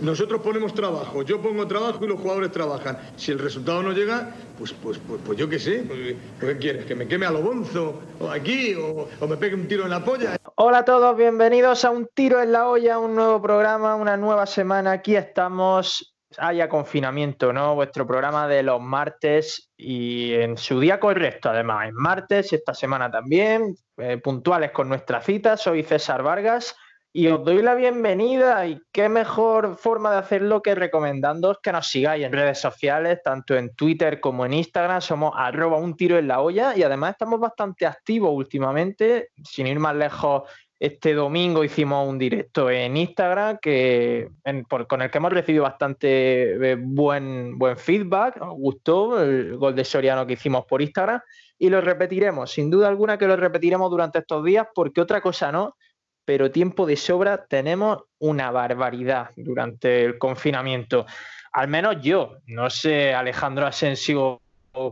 Nosotros ponemos trabajo, yo pongo trabajo y los jugadores trabajan. Si el resultado no llega, pues, pues, pues, pues yo qué sé, pues, ¿qué quieres? ¿Que me queme a lo bonzo? ¿O aquí? O, ¿O me pegue un tiro en la polla? Hola a todos, bienvenidos a Un Tiro en la Olla, un nuevo programa, una nueva semana. Aquí estamos, haya confinamiento, ¿no? Vuestro programa de los martes y en su día correcto, además, en martes, esta semana también, eh, puntuales con nuestra cita. Soy César Vargas y os doy la bienvenida y qué mejor forma de hacerlo que recomendándoos que nos sigáis en redes sociales, tanto en Twitter como en Instagram, somos arroba un tiro en la olla y además estamos bastante activos últimamente, sin ir más lejos. Este domingo hicimos un directo en Instagram que, por, con el que hemos recibido bastante eh, buen, buen feedback. Nos gustó el gol de Soriano que hicimos por Instagram y lo repetiremos. Sin duda alguna que lo repetiremos durante estos días porque otra cosa no pero tiempo de sobra tenemos una barbaridad durante el confinamiento. Al menos yo. No sé, Alejandro Asensio,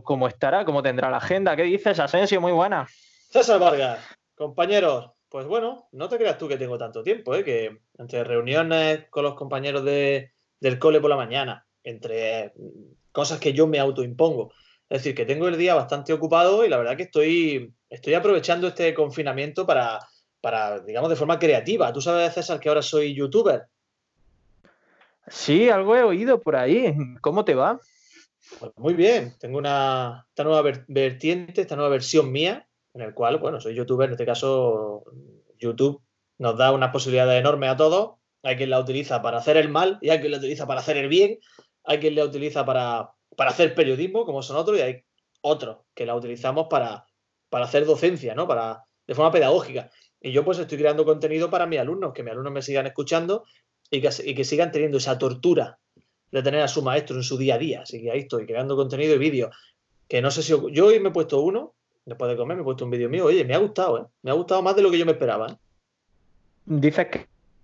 cómo estará, cómo tendrá la agenda. ¿Qué dices, Asensio? Muy buena. César Vargas, compañeros. Pues bueno, no te creas tú que tengo tanto tiempo, ¿eh? que entre reuniones con los compañeros de, del cole por la mañana, entre cosas que yo me autoimpongo. Es decir, que tengo el día bastante ocupado y la verdad que estoy, estoy aprovechando este confinamiento para, para, digamos, de forma creativa. ¿Tú sabes, César, que ahora soy youtuber? Sí, algo he oído por ahí. ¿Cómo te va? Pues muy bien. Tengo una, esta nueva vertiente, esta nueva versión mía, en el cual, bueno, soy youtuber. En este caso, YouTube nos da una posibilidad enorme a todos. Hay quien la utiliza para hacer el mal y hay quien la utiliza para hacer el bien. Hay quien la utiliza para, para hacer periodismo, como son otros, y hay otros que la utilizamos para, para hacer docencia, ¿no? Para, de forma pedagógica. Y yo pues estoy creando contenido para mis alumnos, que mis alumnos me sigan escuchando y que, y que sigan teniendo esa tortura de tener a su maestro en su día a día. Así que ahí estoy, creando contenido y vídeo. Que no sé si... Yo hoy me he puesto uno, después de comer me he puesto un vídeo mío. Oye, me ha gustado, ¿eh? Me ha gustado más de lo que yo me esperaba. ¿eh? Dices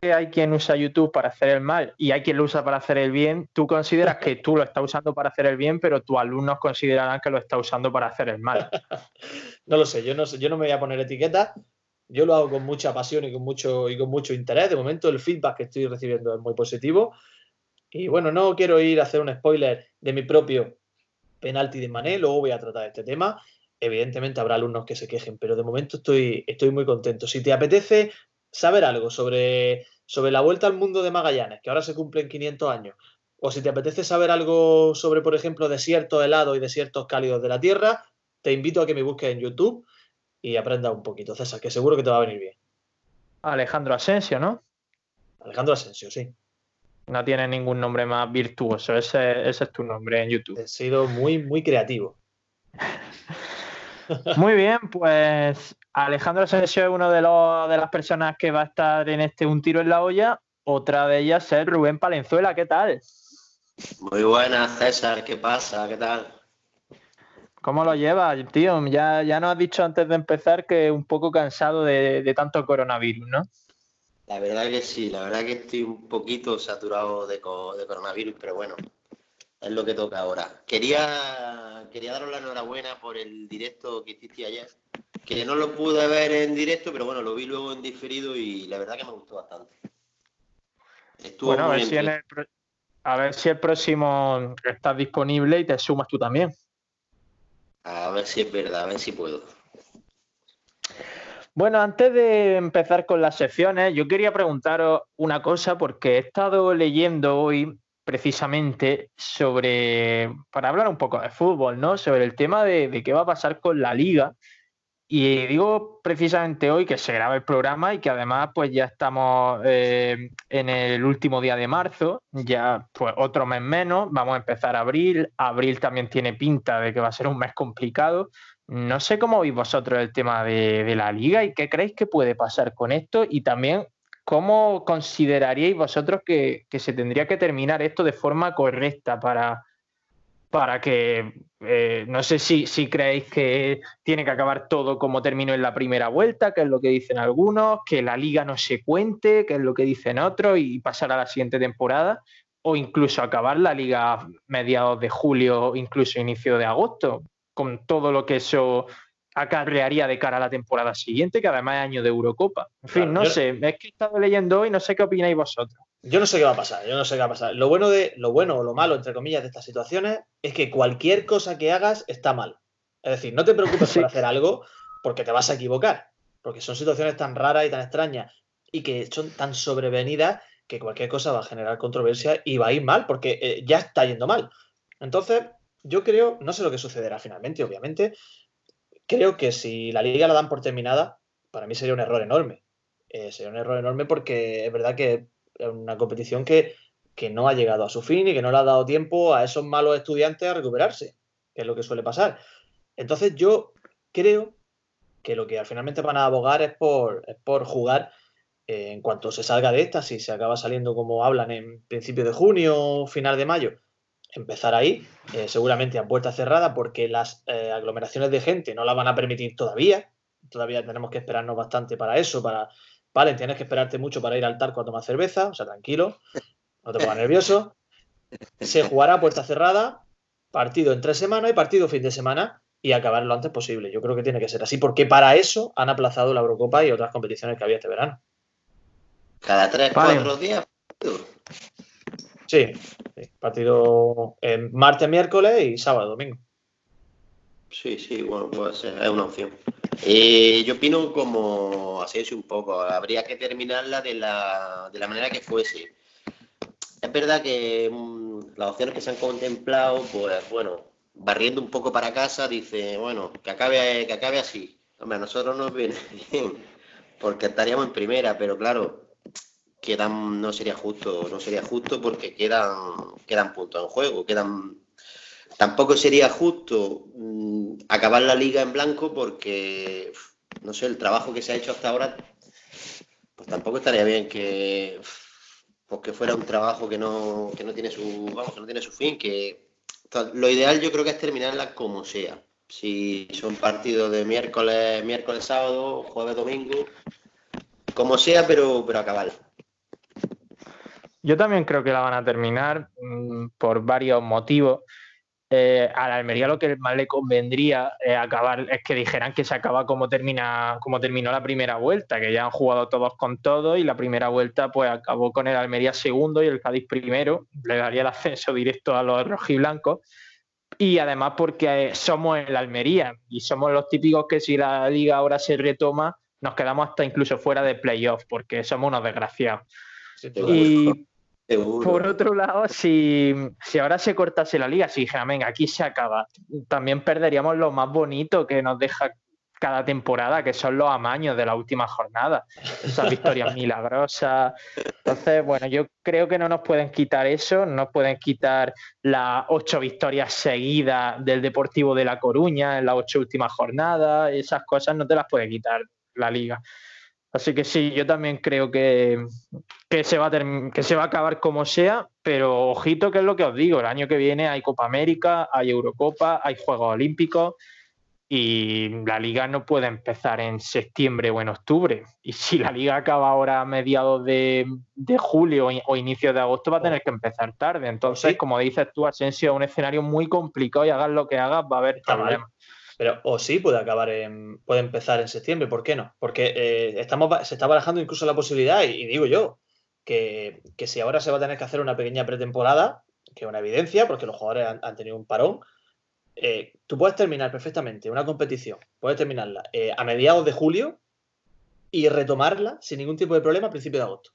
que hay quien usa YouTube para hacer el mal y hay quien lo usa para hacer el bien. Tú consideras que tú lo estás usando para hacer el bien, pero tus alumnos considerarán que lo está usando para hacer el mal. no lo sé, yo no sé, yo no me voy a poner etiqueta yo lo hago con mucha pasión y con mucho, y con mucho interés. De momento el feedback que estoy recibiendo es muy positivo. Y bueno, no quiero ir a hacer un spoiler de mi propio penalti de Mané, luego voy a tratar este tema. Evidentemente habrá alumnos que se quejen, pero de momento estoy, estoy muy contento. Si te apetece saber algo sobre, sobre la vuelta al mundo de Magallanes, que ahora se cumplen 500 años, o si te apetece saber algo sobre, por ejemplo, desiertos helados y desiertos cálidos de la Tierra, te invito a que me busques en YouTube y aprenda un poquito, César, que seguro que te va a venir bien. Alejandro Asensio, ¿no? Alejandro Asensio, sí. No tiene ningún nombre más virtuoso, ese, ese es tu nombre en YouTube. He sido muy, muy creativo. Muy bien, pues Alejandro Asensio es uno de, los, de las personas que va a estar en este Un Tiro en la Olla. Otra de ellas es Rubén Palenzuela, ¿qué tal? Muy buenas, César, ¿qué pasa? ¿Qué tal? ¿Cómo lo llevas, tío? Ya, ya nos has dicho antes de empezar que un poco cansado de, de, tanto coronavirus, ¿no? La verdad que sí, la verdad que estoy un poquito saturado de, de coronavirus, pero bueno, es lo que toca ahora. Quería, quería daros la enhorabuena por el directo que hiciste ayer, que no lo pude ver en directo, pero bueno, lo vi luego en diferido y la verdad que me gustó bastante. Estuvo bueno, a ver, si el, a ver si el próximo estás disponible y te sumas tú también. A ver si es verdad, a ver si puedo. Bueno, antes de empezar con las secciones, yo quería preguntaros una cosa porque he estado leyendo hoy precisamente sobre, para hablar un poco de fútbol, ¿no? Sobre el tema de, de qué va a pasar con la liga. Y digo precisamente hoy que se graba el programa y que además pues ya estamos eh, en el último día de marzo, ya pues otro mes menos, vamos a empezar abril, abril también tiene pinta de que va a ser un mes complicado. No sé cómo veis vosotros el tema de, de la liga y qué creéis que puede pasar con esto y también cómo consideraríais vosotros que, que se tendría que terminar esto de forma correcta para, para que eh, no sé si, si, creéis que tiene que acabar todo como terminó en la primera vuelta, que es lo que dicen algunos, que la liga no se cuente, que es lo que dicen otros, y pasar a la siguiente temporada, o incluso acabar la liga a mediados de julio, incluso inicio de agosto, con todo lo que eso acarrearía de cara a la temporada siguiente, que además es año de Eurocopa. En fin, claro, no yo... sé, es que he estado leyendo hoy, no sé qué opináis vosotros. Yo no sé qué va a pasar, yo no sé qué va a pasar. Lo bueno de lo bueno o lo malo entre comillas de estas situaciones es que cualquier cosa que hagas está mal. Es decir, no te preocupes por hacer algo porque te vas a equivocar, porque son situaciones tan raras y tan extrañas y que son tan sobrevenidas que cualquier cosa va a generar controversia y va a ir mal porque eh, ya está yendo mal. Entonces, yo creo, no sé lo que sucederá finalmente, obviamente, creo que si la liga la dan por terminada, para mí sería un error enorme. Eh, sería un error enorme porque es verdad que una competición que, que no ha llegado a su fin y que no le ha dado tiempo a esos malos estudiantes a recuperarse, que es lo que suele pasar. Entonces yo creo que lo que al finalmente van a abogar es por, por jugar eh, en cuanto se salga de esta, si se acaba saliendo como hablan en principio de junio o final de mayo, empezar ahí, eh, seguramente a puerta cerrada, porque las eh, aglomeraciones de gente no la van a permitir todavía. Todavía tenemos que esperarnos bastante para eso, para, vale, tienes que esperarte mucho para ir al tarco a tomar cerveza, o sea, tranquilo, no te pongas nervioso. Se jugará a puerta cerrada, partido en tres semanas y partido fin de semana y acabar lo antes posible. Yo creo que tiene que ser así, porque para eso han aplazado la Eurocopa y otras competiciones que había este verano. Cada tres, cuatro días. Sí, partido en martes, miércoles y sábado, domingo. Sí, sí, bueno, puede ser, es una opción. Eh, yo opino como así un poco, habría que terminarla de la, de la manera que fuese. Es verdad que mm, las opciones que se han contemplado, pues bueno, barriendo un poco para casa, dice, bueno, que acabe, que acabe así. Hombre, a nosotros nos viene bien, porque estaríamos en primera, pero claro, quedan, no sería justo, no sería justo porque quedan, quedan puntos en juego, quedan. Tampoco sería justo mm, acabar la liga en blanco porque, no sé, el trabajo que se ha hecho hasta ahora, pues tampoco estaría bien que, pues que fuera un trabajo que no, que no tiene su, vamos, que no tiene su fin, que lo ideal yo creo que es terminarla como sea. Si son partidos de miércoles, miércoles, sábado, jueves, domingo, como sea, pero, pero acabarla. Yo también creo que la van a terminar mm, por varios motivos. Eh, a la Almería lo que más le convendría es acabar, es que dijeran que se acaba como termina, como terminó la primera vuelta, que ya han jugado todos con todo y la primera vuelta pues acabó con el Almería segundo y el Cádiz primero, le daría el ascenso directo a los rojiblancos. Y además porque somos el Almería y somos los típicos que si la liga ahora se retoma, nos quedamos hasta incluso fuera de playoff, porque somos unos desgraciados. y por otro lado, si, ahora se cortase la liga, si dijera, venga, aquí se acaba, también perderíamos lo más bonito que nos deja cada temporada, que son los amaños de la última jornada, esas victorias milagrosas. Entonces, bueno, yo creo que no nos pueden quitar eso, no nos pueden quitar las ocho victorias seguidas del Deportivo de La Coruña en las ocho últimas jornadas, esas cosas no te las puede quitar la liga. Así que sí, yo también creo que, se va a que se va a acabar como sea, pero ojito que es lo que os digo, el año que viene hay Copa América, hay Eurocopa, hay Juegos Olímpicos y la liga no puede empezar en septiembre o en octubre. Y si la liga acaba ahora a mediados de, julio o inicios de agosto, va a tener que empezar tarde. Entonces, como dices tú, Asensio, es un escenario muy complicado y hagas lo que hagas, va a haber problemas. Pero, o sí, puede acabar en, puede empezar en septiembre, ¿por qué no? Porque eh, estamos, se está barajando incluso la posibilidad, y, digo yo, que, si ahora se va a tener que hacer una pequeña pretemporada, que es una evidencia, porque los jugadores han, tenido un parón, eh, tú puedes terminar perfectamente una competición, puedes terminarla eh, a mediados de julio y retomarla sin ningún tipo de problema a principios de agosto.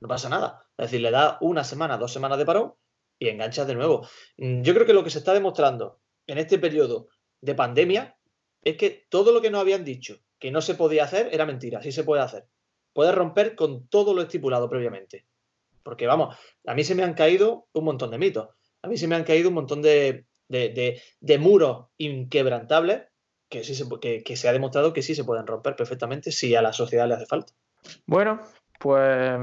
No pasa nada. Es decir, le da una semana, dos semanas de parón y enganchas de nuevo. Mm, yo creo que lo que se está demostrando en este periodo de pandemia es que todo lo que nos habían dicho que no se podía hacer era mentira, sí se puede hacer. Puedes romper con todo lo estipulado previamente. Porque vamos, a mí se me han caído un montón de mitos, a mí se me han caído un montón de, de, muros inquebrantables que, sí se, que, que se ha demostrado que sí se pueden romper perfectamente si a la sociedad le hace falta. Bueno, pues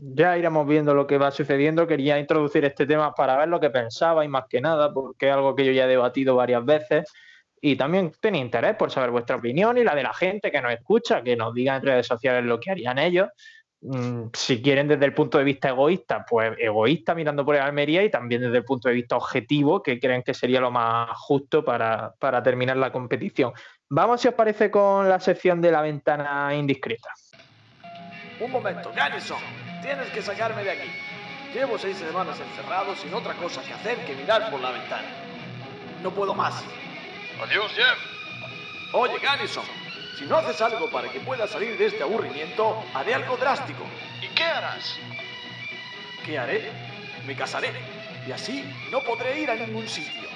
ya iremos viendo lo que va sucediendo. Quería introducir este tema para ver lo que pensaba y más que nada, porque es algo que yo ya he debatido varias veces. Y también tenía interés por saber vuestra opinión y la de la gente que nos escucha, que nos diga en redes sociales lo que harían ellos. Mm, si quieren desde el punto de vista egoísta, pues egoísta mirando por Almería y también desde el punto de vista objetivo, que creen que sería lo más justo para, para terminar la competición. Vamos, si os parece, con la sección de la ventana indiscreta. Un momento, Garrison. Tienes que sacarme de aquí. Llevo seis semanas encerrado sin otra cosa que hacer que mirar por la ventana. No puedo más. Adiós, Jeff. Oye, Garrison, si no haces algo para que pueda salir de este aburrimiento, haré algo drástico. ¿Y qué harás? ¿Qué haré? Me casaré. Y así no podré ir a ningún sitio.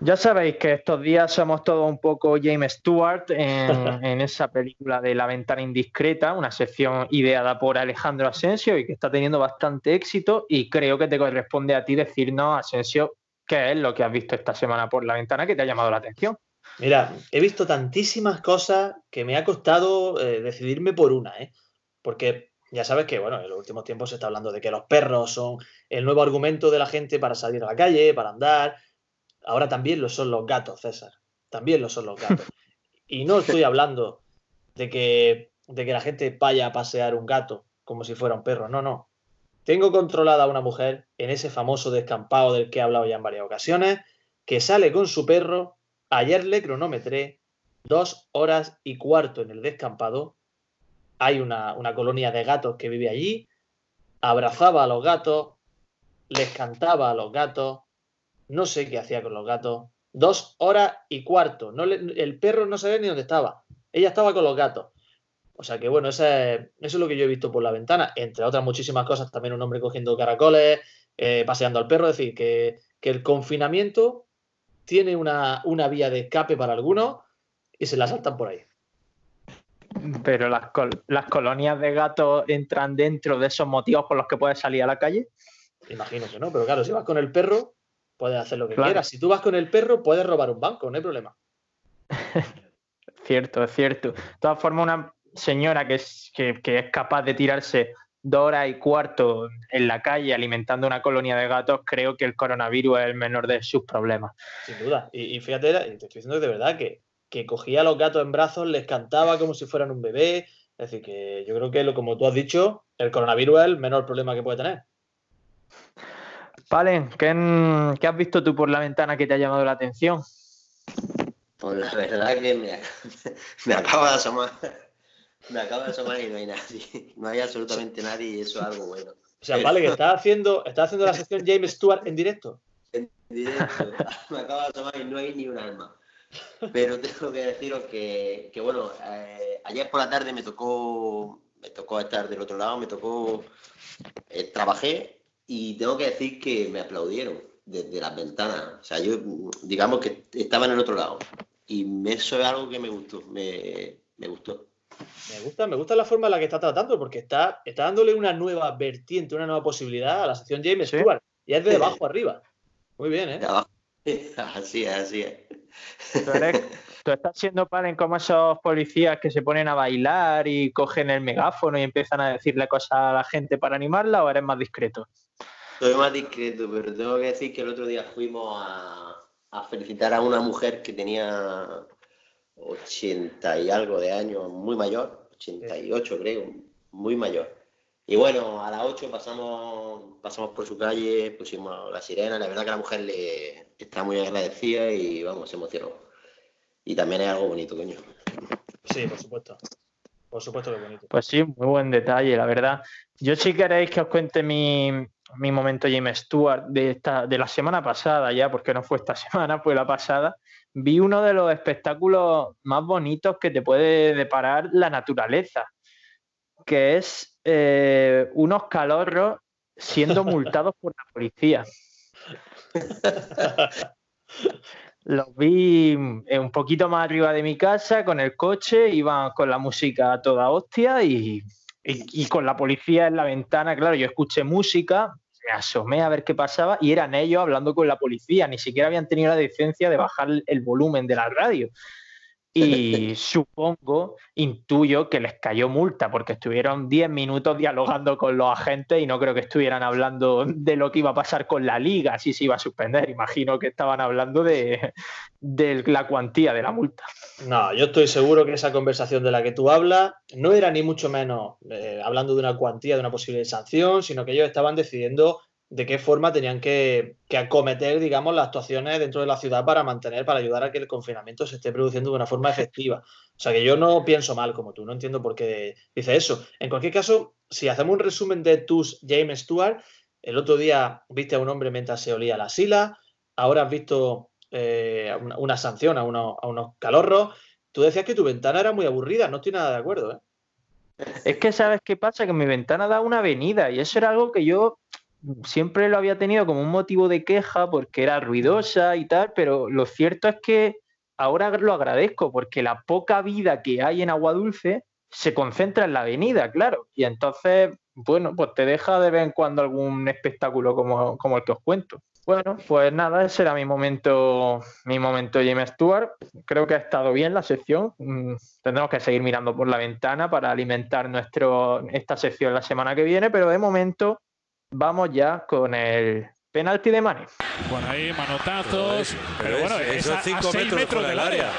Ya sabéis que estos días somos todos un poco James Stewart en, en, esa película de La ventana indiscreta, una sección ideada por Alejandro Asensio y que está teniendo bastante éxito y creo que te corresponde a ti decirnos, Asensio, qué es lo que has visto esta semana por la ventana que te ha llamado la atención. Mira, he visto tantísimas cosas que me ha costado eh, decidirme por una, ¿eh? porque ya sabes que, bueno, en los últimos tiempos se está hablando de que los perros son el nuevo argumento de la gente para salir a la calle, para andar. Ahora también lo son los gatos, César. También lo son los gatos. Y no estoy hablando de que, de que la gente vaya a pasear un gato como si fuera un perro. No, no. Tengo controlada a una mujer en ese famoso descampado del que he hablado ya en varias ocasiones, que sale con su perro. Ayer le cronometré dos horas y cuarto en el descampado. Hay una, una colonia de gatos que vive allí. Abrazaba a los gatos, les cantaba a los gatos, no sé qué hacía con los gatos. Dos horas y cuarto. No le, el perro no sabía ni dónde estaba. Ella estaba con los gatos. O sea que bueno, eso es, eso es lo que yo he visto por la ventana. Entre otras muchísimas cosas, también un hombre cogiendo caracoles, eh, paseando al perro. Es decir, que, que el confinamiento tiene una, una, vía de escape para algunos y se la saltan por ahí. Pero las, col las colonias de gatos entran dentro de esos motivos por los que puedes salir a la calle. Imagino que no, pero claro, si vas con el perro, puedes hacer lo que claro. quieras. Si tú vas con el perro, puedes robar un banco, no hay problema. cierto, es cierto. De todas formas, una señora que es, que, que es capaz de tirarse dos horas y cuarto en la calle alimentando una colonia de gatos, creo que el coronavirus es el menor de sus problemas. Sin duda. Y, y fíjate, te estoy diciendo de verdad que, que, cogía a los gatos en brazos, les cantaba como si fueran un bebé. Es decir, que yo creo que, lo, como tú has dicho, el coronavirus es el menor problema que puede tener. Valen, ¿qué, ¿qué, has visto tú por la ventana que te ha llamado la atención? Pues la verdad que me, me acaba de asomar. Me acaba de asomar y no hay nadie. No hay absolutamente nadie y eso es algo bueno. O sea, vale, que estás haciendo, está haciendo la sección James Stewart en directo. En directo. Me acaba de asomar y no hay ni un alma. Pero tengo que deciros que, que bueno, eh, ayer por la tarde me tocó, me tocó estar del otro lado, me tocó, eh, trabajé y tengo que decir que me aplaudieron desde las ventanas. O sea, yo, digamos que estaba en el otro lado. Y eso es algo que me gustó, me, me gustó. Me gusta, me gusta la forma en la que está tratando, porque está, está dándole una nueva vertiente, una nueva posibilidad a la sección James ¿Sí? Stewart. Y es de abajo arriba. Muy bien, ¿eh? Así es, así es. ¿Tú, eres, tú estás siendo palen como esos policías que se ponen a bailar y cogen el megáfono y empiezan a decirle cosas a la gente para animarla o eres más discreto? Soy más discreto, pero tengo que decir que el otro día fuimos a, a felicitar a una mujer que tenía 80 y algo de años, muy mayor, 88 creo, muy mayor. Y bueno, a las 8 pasamos, pasamos por su calle, pusimos la sirena, la verdad que la mujer le está muy agradecida y vamos, se emocionó. Y también es algo bonito, coño. Sí, por supuesto. Por supuesto que bonito. Pues sí, muy buen detalle, la verdad. Yo si queréis que os cuente mi, mi momento James Stewart de, esta, de la semana pasada ya, porque no fue esta semana, fue la pasada, vi uno de los espectáculos más bonitos que te puede deparar la naturaleza, que es eh, unos calorros siendo multados por la policía. Los vi un poquito más arriba de mi casa con el coche, iban con la música a toda hostia y, y, con la policía en la ventana. Claro, yo escuché música, me asomé a ver qué pasaba y eran ellos hablando con la policía, ni siquiera habían tenido la decencia de bajar el volumen de la radio. Y supongo, intuyo que les cayó multa porque estuvieron 10 minutos dialogando con los agentes y no creo que estuvieran hablando de lo que iba a pasar con la liga, si se iba a suspender. Imagino que estaban hablando de, de la cuantía de la multa. No, yo estoy seguro que esa conversación de la que tú hablas no era ni mucho menos eh, hablando de una cuantía, de una posible sanción, sino que ellos estaban decidiendo de qué forma tenían que, acometer, digamos, las actuaciones dentro de la ciudad para mantener, para ayudar a que el confinamiento se esté produciendo de una forma efectiva. O sea que yo no pienso mal como tú, no entiendo por qué dice eso. En cualquier caso, si hacemos un resumen de tus James Stewart, el otro día viste a un hombre mientras se olía la sila, ahora has visto eh, una, sanción a unos, a unos calorros. Tú decías que tu ventana era muy aburrida, no estoy nada de acuerdo, ¿eh? Es que sabes qué pasa, que mi ventana da una avenida y eso era algo que yo siempre lo había tenido como un motivo de queja porque era ruidosa y tal, pero lo cierto es que ahora lo agradezco porque la poca vida que hay en Agua Dulce se concentra en la avenida, claro, y entonces, bueno, pues te deja de vez en cuando algún espectáculo como, como el que os cuento. Bueno, pues nada, ese era mi momento, mi momento James Stewart. Creo que ha estado bien la sección. Mm, tendremos que seguir mirando por la ventana para alimentar nuestro, esta sección la semana que viene, pero de momento vamos ya con el penalti de Mane. Bueno, ahí manotazos, pero, bueno, es, a, 5 metros, del área.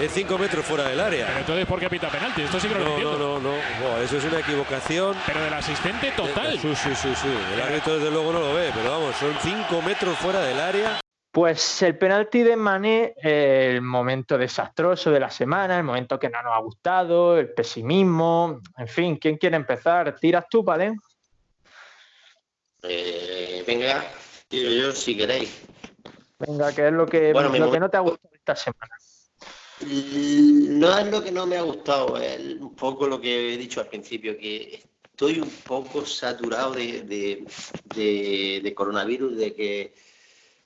Es 5 metros fuera del área. Pero entonces, ¿por qué pita penalti? Esto sí que no, lo entiendo. No, no, no. eso es una equivocación. Pero del asistente total. Sí, sí, sí. sí. El árbitro desde luego no lo ve, pero vamos, son 5 metros fuera del área. Pues el penalti de Mané, el momento desastroso de la semana, el momento que no nos ha gustado, el pesimismo, en fin, ¿quién quiere empezar? ¿Tiras tú, Palen? Eh, venga, yo si queréis. Venga, ¿qué es lo que, lo que no te ha gustado esta semana? No es lo que no me ha gustado, es un poco lo que he dicho al principio, que estoy un poco saturado de, de, coronavirus, de que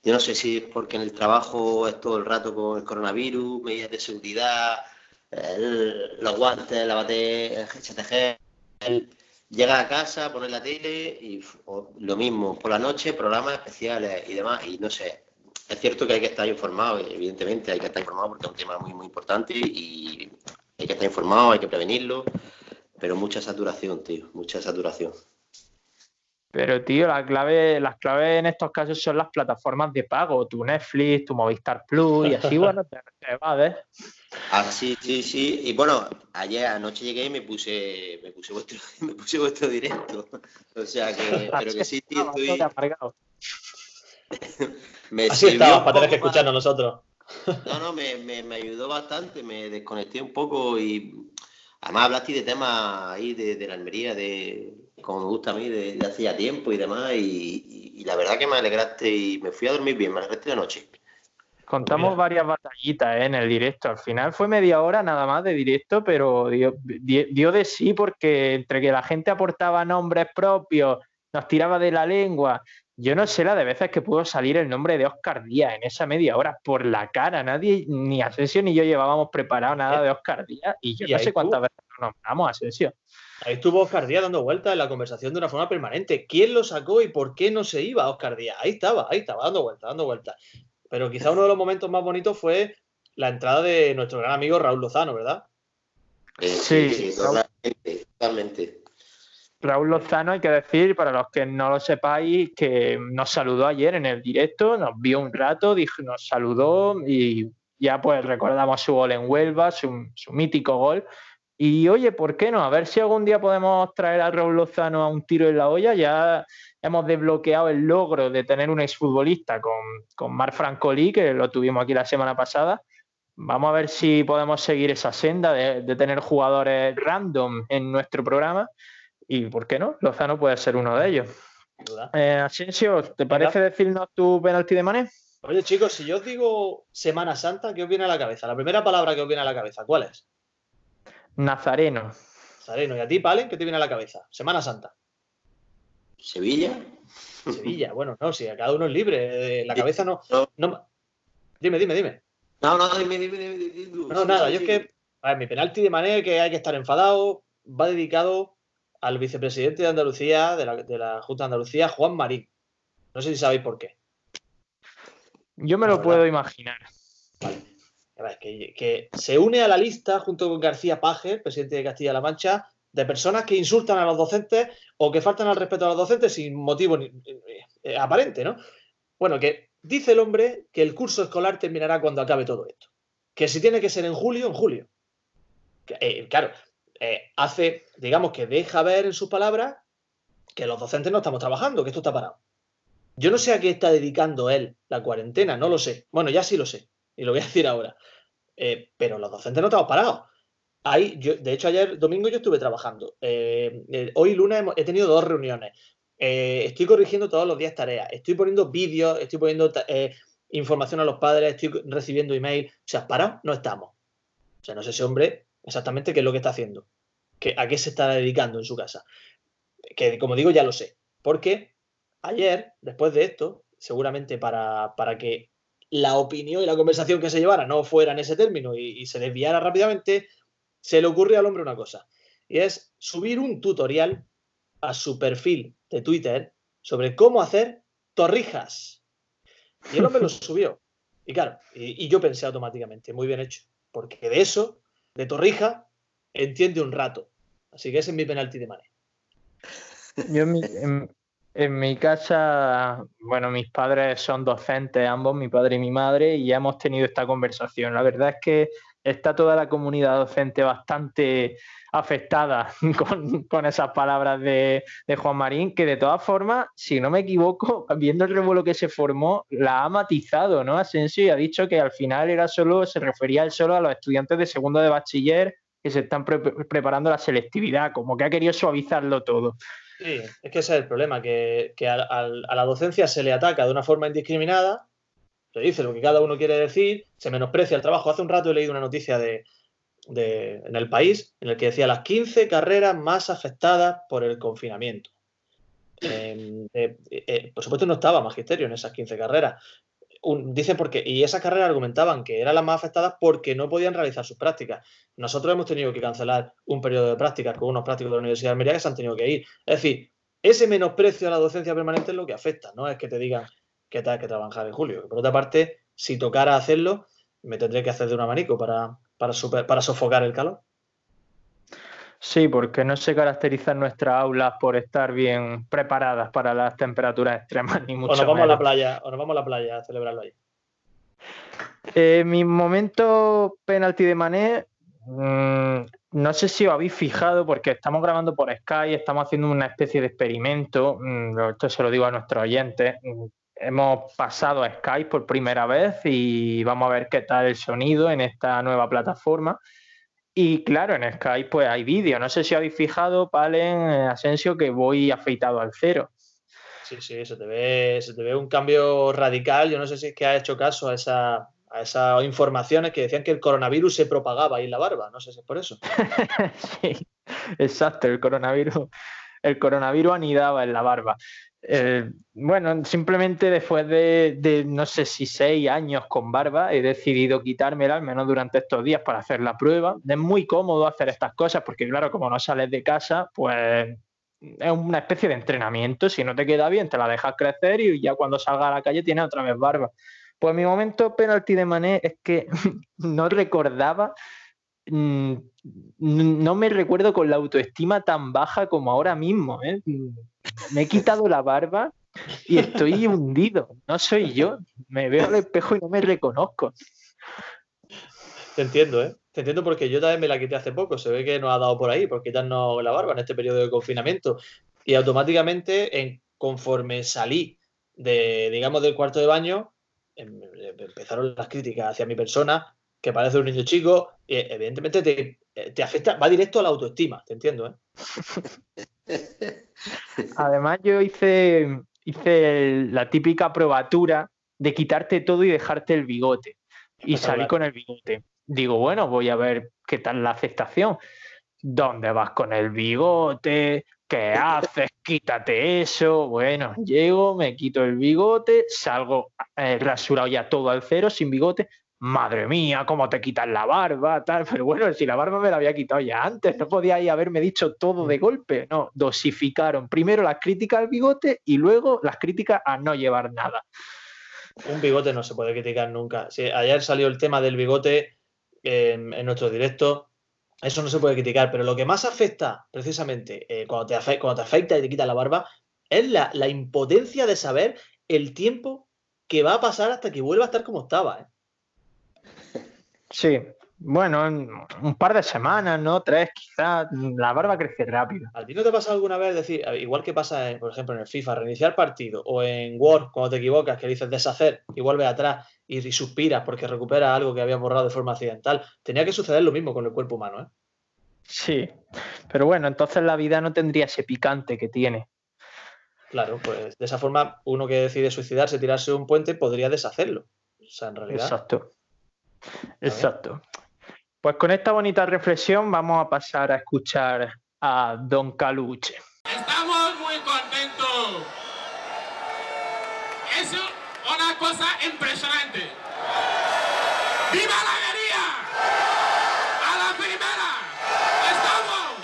yo no sé si es porque en el trabajo es todo el rato con el coronavirus, medidas de seguridad, los guantes, la bate, el HTG, el, llega a casa, poner la tele y lo mismo, por la noche programas especiales y demás, y no sé, es cierto que hay que estar informado, evidentemente hay que estar informado porque es un tema muy, muy importante y hay que estar informado, hay que prevenirlo, pero mucha saturación, tío, mucha saturación. Pero, tío, la clave, las claves en estos casos son las plataformas de pago, tu Netflix, tu Movistar Plus, y así, bueno, te, te ver. Ah, sí, sí, sí. Y bueno, ayer anoche llegué y me puse, me puse vuestro, me puse vuestro directo. O sea que, pero que sí, tío, estoy. me Así estabas para tener que escucharnos a nosotros. No, no, me, me, me, ayudó bastante, me desconecté un poco y además hablaste de temas ahí de, de la Almería, de, como me gusta a mí, de, hacía tiempo y demás, y, la verdad que me alegraste y me fui a dormir bien, me alegraste la noche. Contamos varias batallitas ¿eh? en el directo. Al final fue media hora nada más de directo, pero dio, dio, de sí porque entre que la gente aportaba nombres propios, nos tiraba de la lengua. Yo no sé la de veces que pudo salir el nombre de Oscar Díaz en esa media hora por la cara. Nadie, ni Asensio ni yo llevábamos preparado nada de Oscar Díaz y yo no sé cuántas veces nos nombramos Asensio. Ahí estuvo Oscar Díaz dando vueltas en la conversación de una forma permanente. ¿Quién lo sacó y por qué no se iba Oscar Díaz? Ahí estaba, ahí estaba, dando vueltas, dando vueltas. Pero quizá uno de los momentos más bonitos fue la entrada de nuestro gran amigo Raúl Lozano, ¿verdad? Sí, sí, totalmente, Raúl Lozano, hay que decir, para los que no lo sepáis, que nos saludó ayer en el directo, nos vio un rato, dijo, nos saludó y ya pues recordamos su gol en Huelva, su, su mítico gol. Y oye, ¿por qué no? A ver si algún día podemos traer a Raúl Lozano a un tiro en la olla. Ya hemos desbloqueado el logro de tener un exfutbolista con, con Mar Francolí, que lo tuvimos aquí la semana pasada. Vamos a ver si podemos seguir esa senda de, tener jugadores random en nuestro programa. Y ¿por qué no? Lozano puede ser uno de ellos. Eh, Asensio, ¿te parece decirnos tu penalti de Mané? Oye, chicos, si yo os digo Semana Santa, ¿qué os viene a la cabeza? La primera palabra que os viene a la cabeza, ¿cuál es? Nazareno. Nazareno. ¿Y a ti, Palen, qué te viene a la cabeza? Semana Santa. ¿Sevilla? Sevilla, bueno, no, si a cada uno es libre. La cabeza no, no. Dime, dime, dime. No, no, dime, dime, dime. No, nada, yo es que. A ver, mi penalti de manera que hay que estar enfadado va dedicado al vicepresidente de Andalucía, de la, de la Junta de Andalucía, Juan Marín. No sé si sabéis por qué. Yo me lo puedo imaginar. Vale que, se une a la lista junto con García Paje, presidente de Castilla-La Mancha, de personas que insultan a los docentes o que faltan al respeto a los docentes sin motivo eh, aparente, ¿no? Bueno, que dice el hombre que el curso escolar terminará cuando acabe todo esto. Que si tiene que ser en julio, en julio. Eh, claro, eh, hace, digamos que deja ver en sus palabras que los docentes no estamos trabajando, que esto está parado. Yo no sé a qué está dedicando él la cuarentena, no lo sé. Bueno, ya sí lo sé, y lo voy a decir ahora. Eh, pero los docentes no estamos parados. Ahí, yo, de hecho, ayer domingo yo estuve trabajando. Eh, eh, hoy lunes he tenido dos reuniones. estoy corrigiendo todos los días tareas. Estoy poniendo vídeos, estoy poniendo información a los padres, estoy recibiendo email. O sea, parados no estamos. O sea, no sé ese hombre exactamente qué es lo que está haciendo. ¿A qué se está dedicando en su casa? Que como digo, ya lo sé. Porque ayer, después de esto, seguramente para, para que la opinión y la conversación que se llevara no fuera en ese término y, se desviara rápidamente, se le ocurrió al hombre una cosa. Y es subir un tutorial a su perfil de Twitter sobre cómo hacer torrijas. Y el hombre lo subió. Y claro, y, yo pensé automáticamente, muy bien hecho. Porque de eso, de torrija, entiende un rato. Así que ese es mi penalti de Mané. Yo en mi casa, bueno, mis padres son docentes, ambos, mi padre y mi madre, y ya hemos tenido esta conversación. La verdad es que está toda la comunidad docente bastante afectada con, esas palabras de, Juan Marín, que de todas formas, si no me equivoco, viendo el revuelo que se formó, la ha matizado, ¿no? Asensio y ha dicho que al final era solo, se refería él solo a los estudiantes de segundo de bachiller que se están preparando la selectividad, como que ha querido suavizarlo todo. Sí, es que ese es el problema, que, a, la docencia se le ataca de una forma indiscriminada, se dice lo que cada uno quiere decir, se menosprecia el trabajo. Hace un rato he leído una noticia de, en el país en el que decía las 15 carreras más afectadas por el confinamiento. Eh, eh, por supuesto no estaba magisterio en esas 15 carreras, dice porque, y esas carreras argumentaban que eran las más afectadas porque no podían realizar sus prácticas. Nosotros hemos tenido que cancelar un periodo de prácticas con unos prácticos de la Universidad de Almería que se han tenido que ir. Es decir, ese menosprecio a la docencia permanente es lo que afecta, no es que te digan que te que trabajar en julio. Por otra parte, si tocara hacerlo, me tendré que hacer de un abanico para, para, para sofocar el calor. Sí, porque no se caracterizan nuestras aulas por estar bien preparadas para las temperaturas extremas, ni mucho O nos vamos a la playa, o nos vamos a la playa a celebrarlo ahí. Eh, mi momento penalti de Mané, mm, no sé si os habéis fijado, porque estamos grabando por Sky, estamos haciendo una especie de experimento, mm, esto se lo digo a nuestros oyentes, mm, hemos pasado a Sky por primera vez y vamos a ver qué tal el sonido en esta nueva plataforma. Y claro, en Skype pues hay vídeo. No sé si habéis fijado, Palen, Asensio, que voy afeitado al cero. Sí, sí, se te ve, se te ve un cambio radical. Yo no sé si es que ha hecho caso a, esa, a esas informaciones que decían que el coronavirus se propagaba ahí en la barba. No sé si es por eso. sí, exacto, el coronavirus, el coronavirus anidaba en la barba. Eh, bueno, simplemente después de, no sé si seis años con barba, he decidido quitármela, al menos durante estos días, para hacer la prueba. Es muy cómodo hacer estas cosas porque, claro, como no sales de casa, pues es una especie de entrenamiento. Si no te queda bien, te la dejas crecer y ya cuando salga a la calle tienes otra vez barba. Pues mi momento penalti de Mané es que no recordaba mm, no me recuerdo con la autoestima tan baja como ahora mismo. ¿eh? me he quitado la barba y estoy hundido. No soy yo. Me veo al espejo y no me reconozco. Te entiendo, ¿eh? Te entiendo porque yo también me la quité hace poco. Se ve que nos ha dado por ahí, por quitarnos la barba en este periodo de confinamiento. Y automáticamente, en, conforme salí de, digamos, del cuarto de baño, em, empezaron las críticas hacia mi persona, que parece un niño chico. Y evidentemente te, te afecta, va directo a la autoestima, te entiendo, ¿eh? Además, yo hice, hice la típica probatura de quitarte todo y dejarte el bigote. Y salí con el bigote. Digo, bueno, voy a ver qué tal la aceptación. ¿Dónde vas con el bigote? ¿Qué haces? Quítate eso. Bueno, llego, me quito el bigote, salgo eh, rasurado ya todo al cero, sin bigote madre mía, cómo te quitas la barba, tal. Pero bueno, si la barba me la había quitado ya antes, no podía haberme dicho todo de golpe. No, dosificaron primero las críticas al bigote y luego las críticas a no llevar nada. Un bigote no se puede criticar nunca. Si ayer salió el tema del bigote en, nuestro directo. Eso no se puede criticar, pero lo que más afecta precisamente eh, cuando, te cuando te afecta y te quita la barba es la, la impotencia de saber el tiempo que va a pasar hasta que vuelva a estar como estaba. ¿eh? Sí, bueno, un par de semanas, ¿no? Tres, quizás. La barba crece rápido. ¿A ti no te pasa alguna vez decir, igual que pasa, por ejemplo, en el FIFA, reiniciar partido o en Word, cuando te equivocas, que dices deshacer y vuelves atrás y, suspiras porque recuperas algo que habías borrado de forma accidental? Tenía que suceder lo mismo con el cuerpo humano, ¿eh? Sí, pero bueno, entonces la vida no tendría ese picante que tiene. Claro, pues de esa forma, uno que decide suicidarse, tirarse de un puente, podría deshacerlo. O sea, en realidad. Exacto. Exacto. Pues con esta bonita reflexión vamos a pasar a escuchar a Don Caluche. Estamos muy contentos. Es una cosa impresionante. ¡Viva la alegría! ¡A la primera! ¡Estamos!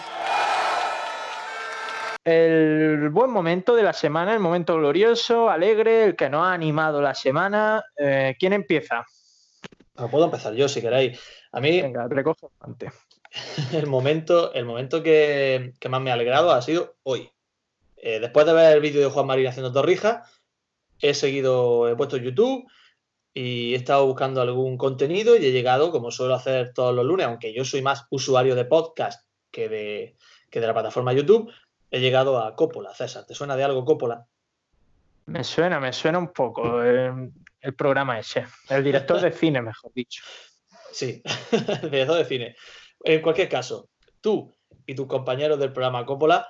El buen momento de la semana, el momento glorioso, alegre, el que nos ha animado la semana. Eh, ¿Quién empieza? Puedo empezar yo si queréis. A mí. Venga, recoge antes. El momento, el momento que, más me ha alegrado ha sido hoy. Eh, después de ver el vídeo de Juan Marín haciendo torrijas, he seguido, he puesto YouTube y he estado buscando algún contenido y he llegado, como suelo hacer todos los lunes, aunque yo soy más usuario de podcast que de, que de la plataforma YouTube, he llegado a Coppola. César, ¿te suena de algo Coppola? Me suena, me suena un poco el, el programa ese, el director de cine, mejor dicho. Sí, el director de cine. En cualquier caso, tú y tus compañeros del programa Coppola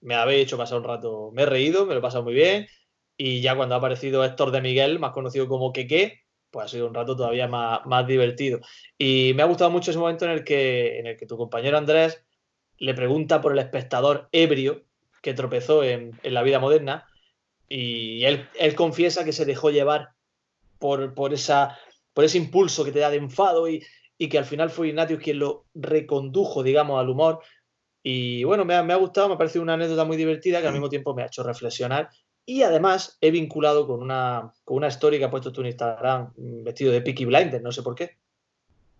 me habéis hecho pasar un rato, me he reído, me lo he pasado muy bien y ya cuando ha aparecido Héctor de Miguel, más conocido como Keke, pues ha sido un rato todavía más, más divertido. Y me ha gustado mucho ese momento en el, que, en el que tu compañero Andrés le pregunta por el espectador ebrio que tropezó en, la vida moderna y él, él confiesa que se dejó llevar por, por esa por ese impulso que te da de enfado y, que al final fue Ignatius quien lo recondujo, digamos, al humor. Y bueno, me ha, me ha gustado, me ha parecido una anécdota muy divertida que al mismo tiempo me ha hecho reflexionar. Y además he vinculado con una, con una story que ha puesto tú en Instagram mm, vestido de Peaky Blinders, no sé por qué.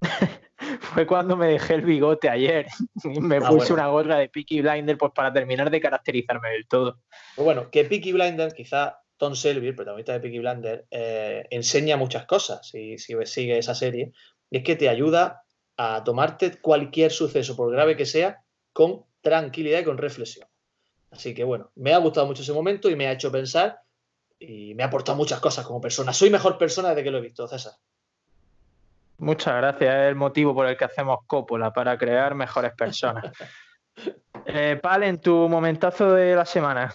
Fue cuando me dejé el bigote ayer y me ah, puse una gorra de Peaky Blinders pues para terminar de caracterizarme del todo. Pues bueno, que Peaky Blinders quizá Tom Selby, el protagonista de Peaky Blinders, eh, enseña muchas cosas si, si sigue esa serie, y es que te ayuda a tomarte cualquier suceso, por grave que sea, con tranquilidad y con reflexión. Así que bueno, me ha gustado mucho ese momento y me ha hecho pensar y me ha aportado muchas cosas como persona. Soy mejor persona desde que lo he visto, César. Muchas gracias, es el motivo por el que hacemos Cópola, para crear mejores personas. eh, Pal, en tu momentazo de la semana.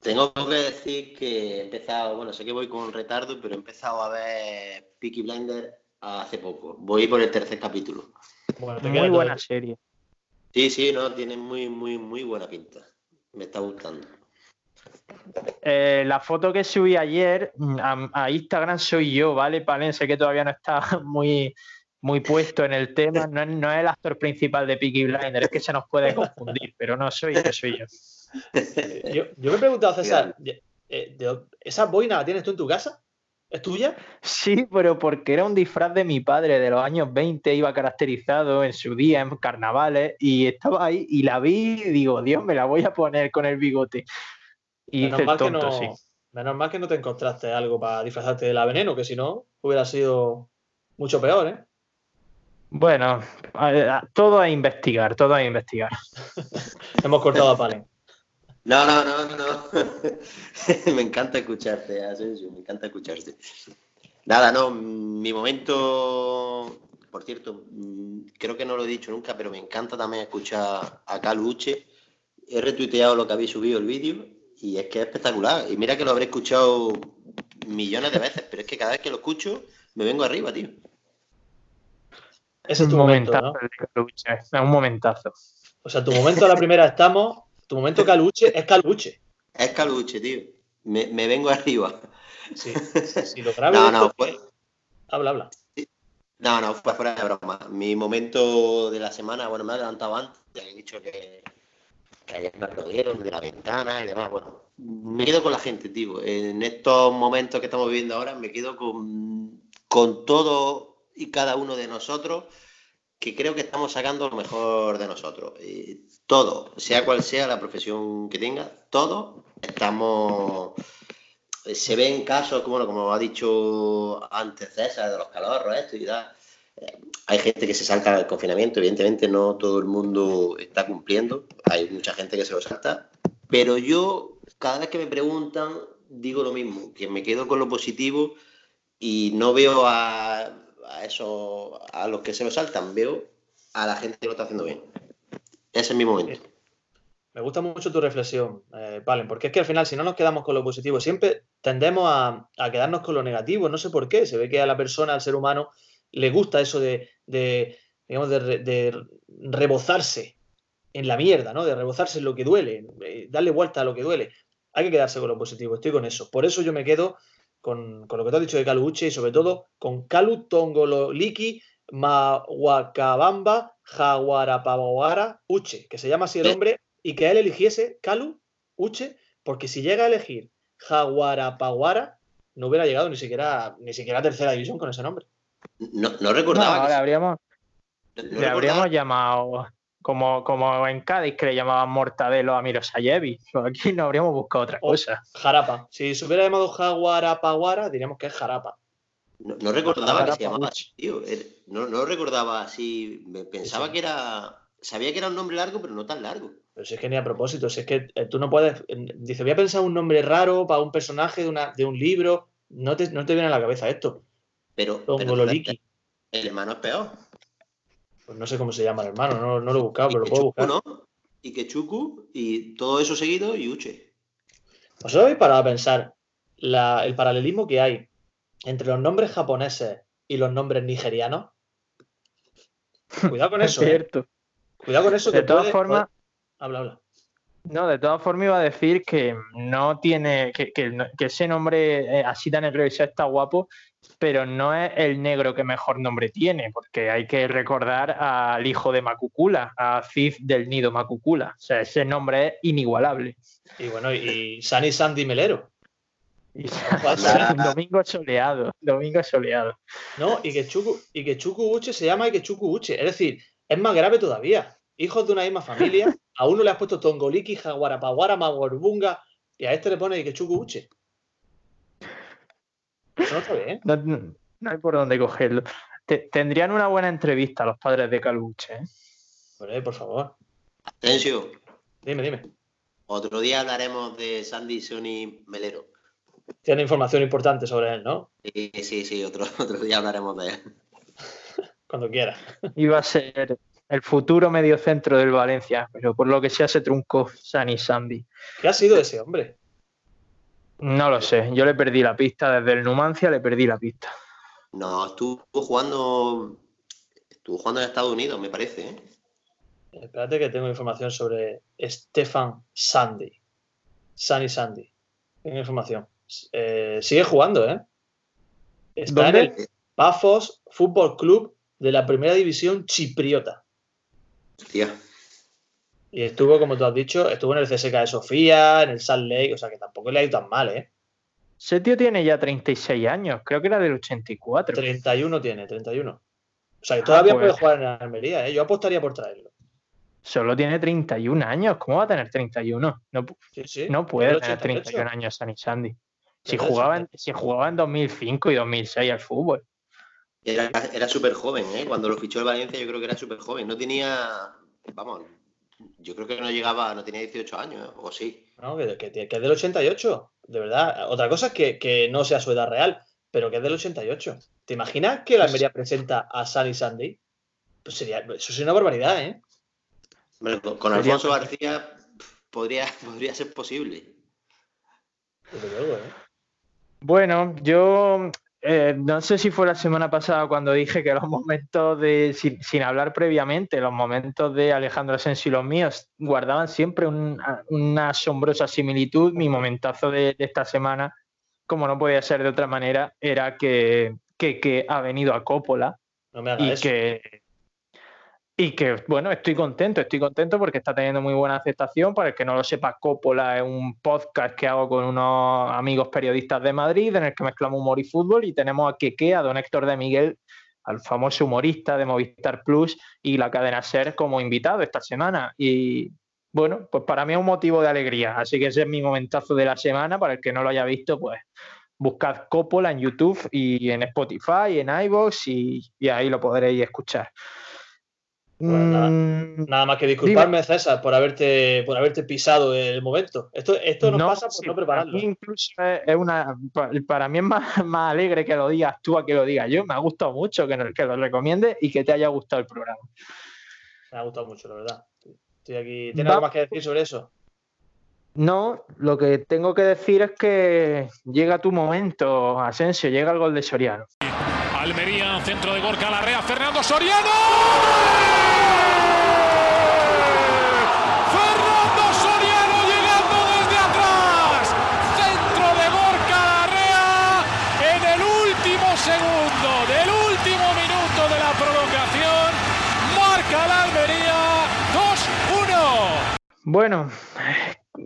Tengo que decir que he empezado, bueno, sé que voy con retardo, pero he empezado a ver Peaky Blinder hace poco. Voy por el tercer capítulo. muy buena serie. Sí, sí, no, tiene muy, muy, muy buena pinta. Me está gustando. Eh, la foto que subí ayer a, Instagram soy yo, ¿vale? Palen, sé que todavía no está muy, muy puesto en el tema. No, no es el actor principal de Peaky Blinder, es que se nos puede confundir, pero no soy yo, soy yo. Yo, me he preguntado, César, eh, ¿esa boina la tienes tú en tu casa? ¿Es tuya? Sí, pero porque era un disfraz de mi padre de los años 20, iba caracterizado en su día en carnavales y estaba ahí y la vi y digo, Dios, me la voy a poner con el bigote. Y menos, mal que no, menos mal que no te encontraste algo para disfrazarte de la veneno, que si no hubiera sido mucho peor, ¿eh? Bueno, todo a investigar, todo a investigar. Hemos cortado a Palen. No, no, no, no. me encanta escucharte, Asensio, me encanta escucharte. Nada, no, mi momento, por cierto, mm, creo que no lo he dicho nunca, pero me encanta también escuchar a Caluche. He retuiteado lo que habéis subido el vídeo y es que es espectacular. Y mira que lo habré escuchado millones de veces, pero es que cada vez que lo escucho me vengo arriba, tío. Ese es tu momento, ¿no? Es un momentazo. O sea, tu momento a la primera estamos tu momento caluche es caluche. Es caluche, tío. Me, vengo arriba. Sí, sí, lo grave. no, no, fue... Habla, habla. No, no, fue fuera de broma. Mi momento de la semana, bueno, me he adelantado antes, ya he dicho que, que ayer me aplaudieron de la ventana y demás. Bueno, me quedo con la gente, tío. En estos momentos que estamos viviendo ahora, me quedo con, con todo y cada uno de nosotros que creo que estamos sacando lo mejor de nosotros. todo, sea cual sea la profesión que tenga, todo estamos. Se ven casos, como, como ha dicho antes César, de los calorros, esto y tal. hay gente que se salta el confinamiento, evidentemente no todo el mundo está cumpliendo, hay mucha gente que se lo salta, pero yo cada vez que me preguntan digo lo mismo, que me quedo con lo positivo y no veo a, a eso, a los que se lo saltan, veo a la gente que lo está haciendo bien. Ese es mi momento. Me gusta mucho tu reflexión, eh, Valen, porque es que al final, si no nos quedamos con lo positivo, siempre tendemos a, quedarnos con lo negativo. No sé por qué. Se ve que a la persona, al ser humano, le gusta eso de, digamos, de, rebozarse en la mierda, ¿no? De rebozarse en lo que duele, eh, darle vuelta a lo que duele. Hay que quedarse con lo positivo, estoy con eso. Por eso yo me quedo con, lo que te has dicho de Calu Uche y sobre todo con Calu Tongololiki Mawakabamba Jaguarapawara Uche, que se llama así el hombre, y que él eligiese Calu Uche, porque si llega a elegir Jaguarapaguara, no hubiera llegado ni siquiera, ni siquiera a tercera división con ese nombre. No, no recordaba. No, le habríamos, le habríamos llamado como, como en Cádiz que le llamaban Mortadelo a Mirosayevi. Aquí no habríamos buscado otra cosa. Jarapa. Si se hubiera llamado Jaguarapaguara, diríamos que es Jarapa. No, recordaba que se llamaba así, tío. No, no recordaba así. Pensaba que era. Sabía que era un nombre largo, pero no tan largo. Pero si es que ni a propósito, si es que eh, tú no puedes. Dice, voy a pensar un nombre raro para un personaje de, una, de un libro. No te, no te viene a la cabeza esto. Pero. pero el hermano es peor. Pues no sé cómo se llama el hermano, no, no lo he buscado, pero lo puedo buscar. ¿no? Y Kechuku, y todo eso seguido, y Uche. ¿Os habéis parado a pensar el paralelismo que hay entre los nombres japoneses y los nombres nigerianos? Cuidado con eso. Es ¿eh? cierto. Cuidado con eso. De todas formas. Habla, habla. No, de todas formas iba a decir que no tiene, que, ese nombre eh, así tan negro y está guapo, pero no es el negro que mejor nombre tiene, porque hay que recordar al hijo de Macucula, a Cid del nido Macucula. O sea, ese nombre es inigualable. Y bueno, y Sani Sandy Melero. Y domingo soleado, domingo soleado. No, y que Chuku, y que Chuku Uche se llama Chuku Uche. Es decir, es más grave todavía. Hijos de una misma familia, a uno le has puesto Tongoliki, Jaguarapaguara, Magorbunga, y a este le pone Ikechuku Uche. Eso no está bien. No, hay por dónde cogerlo. tendrían una buena entrevista los padres de Calbuche. ¿eh? Por, favor. Atención. Dime, dime. Otro día hablaremos de Sandy Sony Melero. Tiene información importante sobre él, ¿no? Sí, sí, sí, otro, otro día hablaremos de él. Cuando quiera. Iba a ser el futuro mediocentro del Valencia, pero por lo que sea se truncó Sani Sandy. ¿Qué ha sido ese hombre? No lo sé, yo le perdí la pista, desde el Numancia le perdí la pista. No, estuvo jugando, estuvo jugando en Estados Unidos, me parece. ¿eh? Espérate que tengo información sobre Stefan Sandy. Sani Sandy. Tengo información. Eh, sigue jugando, ¿eh? Está en el Pafos Fútbol Club de la primera división chipriota. Y estuvo, como tú has dicho, estuvo en el CSK de Sofía, en el Salt Lake, o sea que tampoco le ha ido tan mal, ¿eh? Ese tío tiene ya 36 años, creo que era del 84. 31 tiene, 31. O sea que todavía ah, puede pues. jugar en Almería, ¿eh? Yo apostaría por traerlo. Solo tiene 31 años, ¿cómo va a tener 31? No, no puede tener 31 años Sani Sandy. Si jugaba, en, si jugaba en 2005 y 2006 al fútbol. Era, era súper joven, ¿eh? Cuando lo fichó el Valencia yo creo que era súper joven. No tenía, vamos, yo creo que no llegaba, no tenía 18 años, ¿eh? o sí. No, que, que, es del 88, de verdad. Otra cosa es que, no sea su edad real, pero que es del 88. ¿Te imaginas que la Almería presenta a Sunny Sandy? Pues sería, eso sería una barbaridad, ¿eh? con, Alfonso García podría, podría ser posible. ¿eh? Bueno, yo eh, no sé si fue la semana pasada cuando dije que los momentos de, sin, hablar previamente, los momentos de Alejandro Asensio y los míos guardaban siempre una asombrosa similitud. Mi momentazo de, esta semana, como no podía ser de otra manera, era que, que, ha venido a Coppola y que y que, bueno, estoy contento, estoy contento porque está teniendo muy buena aceptación. Para el que no lo sepa, Coppola es un podcast que hago con unos amigos periodistas de Madrid en el que mezclamos humor y fútbol y tenemos a Keke, a don Héctor de Miguel, al famoso humorista de Movistar Plus y la cadena SER como invitado esta semana. Y bueno, pues para mí es un motivo de alegría. Así que ese es mi momentazo de la semana. Para el que no lo haya visto, pues buscad Coppola en YouTube y en Spotify, en iVoox y, ahí lo podréis escuchar. Mm, nada, más que disculparme, César, por haberte, por haberte pisado el momento. Esto, esto nos pasa por no prepararlo. Para mí, incluso es una, para mí es más, más, alegre que lo digas tú a que lo diga yo. Me ha gustado mucho que, que lo recomiende y que te haya gustado el programa. Me ha gustado mucho, la verdad. Estoy aquí. ¿Tienes algo más que decir sobre eso? No, lo que tengo que decir es que llega tu momento, Asensio, llega el gol de Soriano. Almería, centro de Gorka Larrea, Fernando Soriano. Fernando Soriano llegando desde atrás. Centro de Gorka Larrea en el último segundo del último minuto de la prolongación. Marca la Almería 2-1. Bueno,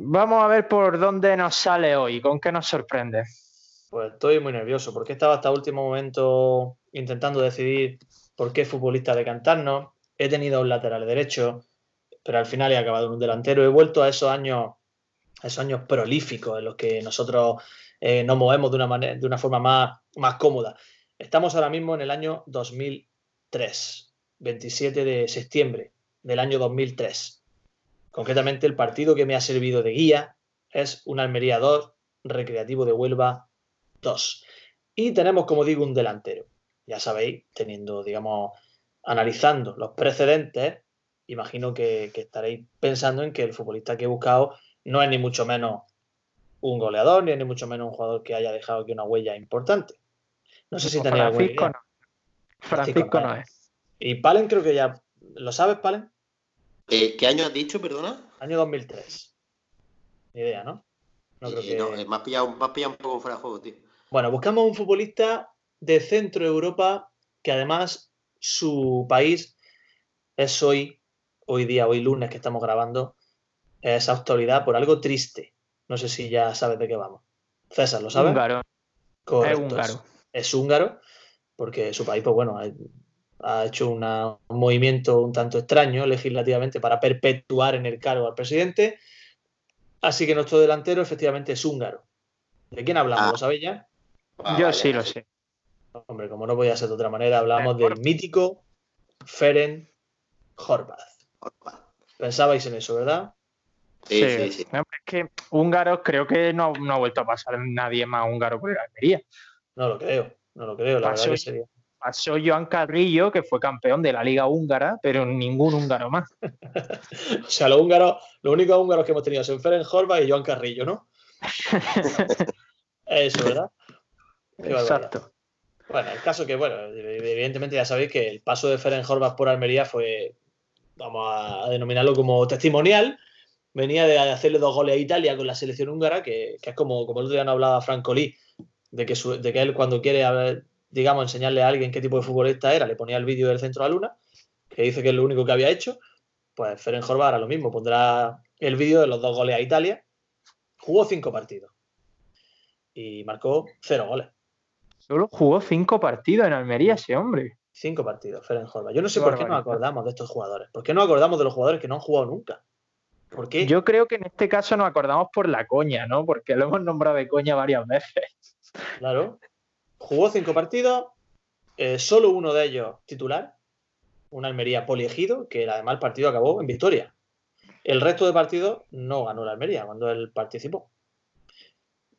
Vamos a ver por dónde nos sale hoy, con qué nos sorprende. Pues estoy muy nervioso, porque estaba hasta último momento intentando decidir por qué futbolista decantarnos. He tenido un lateral derecho, pero al final he acabado en un delantero. He vuelto a esos años, esos años prolíficos en los que nosotros eh, nos movemos de una, manera, de una forma más, más cómoda. Estamos ahora mismo en el año 2003, 27 de septiembre del año 2003. Concretamente, el partido que me ha servido de guía es un Almería 2, Recreativo de Huelva 2. Y tenemos, como digo, un delantero. Ya sabéis, teniendo, digamos, analizando los precedentes, imagino que, estaréis pensando en que el futbolista que he buscado no es ni mucho menos un goleador, ni ni mucho menos un jugador que haya dejado aquí una huella importante. No sé si tenéis Francisco no. Francisco no es. Y Palen creo que ya... ¿Lo sabes, Palen? Eh, ¿Qué año has dicho, perdona? Año 2003. Ni idea, ¿no? No creo que... No, me has, pillado, un poco fuera de juego, tío. Bueno, buscamos un futbolista de Centro Europa que además su país es hoy, hoy día, hoy lunes que estamos grabando, es actualidad por algo triste. No sé si ya sabes de qué vamos. César, ¿lo sabes? Húngaro. Es húngaro. Es húngaro, porque su país, pues bueno, ha hecho un movimiento un tanto extraño legislativamente para perpetuar en el cargo al presidente. Así que nuestro delantero efectivamente es húngaro. ¿De quién hablamos? ¿Lo ah. sabéis ya? Ah, Yo sí lo sé. Hombre, como no podía ser de otra manera, hablamos del mítico Ferenc Horvath. Pensabais en eso, ¿verdad? Sí, sí, sí. es que húngaro creo que no, ha vuelto a pasar nadie más húngaro por la Almería. No lo creo, no lo creo, la verdad que sería pasó Joan Carrillo, que fue campeón de la Liga Húngara, pero ningún húngaro más. o sea, los húngaros, los únicos húngaros que hemos tenido son Ferenc Horva y Joan Carrillo, ¿no? Eso, ¿verdad? Exacto. Bueno, el caso que, bueno, evidentemente ya sabéis que el paso de Ferenc Horvath por Almería fue, vamos a denominarlo como testimonial. Venía de hacerle dos goles a Italia con la selección húngara, que, es como, como el otro día no hablaba Franco Lee, de que, de que él cuando quiere digamos, enseñarle a alguien qué tipo de futbolista era, le ponía el vídeo del centro a Luna, que dice que es lo único que había hecho, pues Ferenc Horvath hará lo mismo, pondrá el vídeo de los dos goles a Italia, jugó cinco partidos y marcó cero goles. Solo jugó cinco partidos en Almería ese hombre. Cinco partidos, Ferenc Horvath. Yo no sé por qué no acordamos de estos jugadores. ¿Por qué no acordamos de los jugadores que no han jugado nunca? ¿Por qué? Yo creo que en este caso nos acordamos por la coña, ¿no? Porque lo hemos nombrado de coña varias veces. Claro. Jugó cinco partidos, eh, solo uno de ellos titular, una Almería poliegido, que además el partido acabó en victoria. El resto de partidos no ganó la Almería cuando él participó.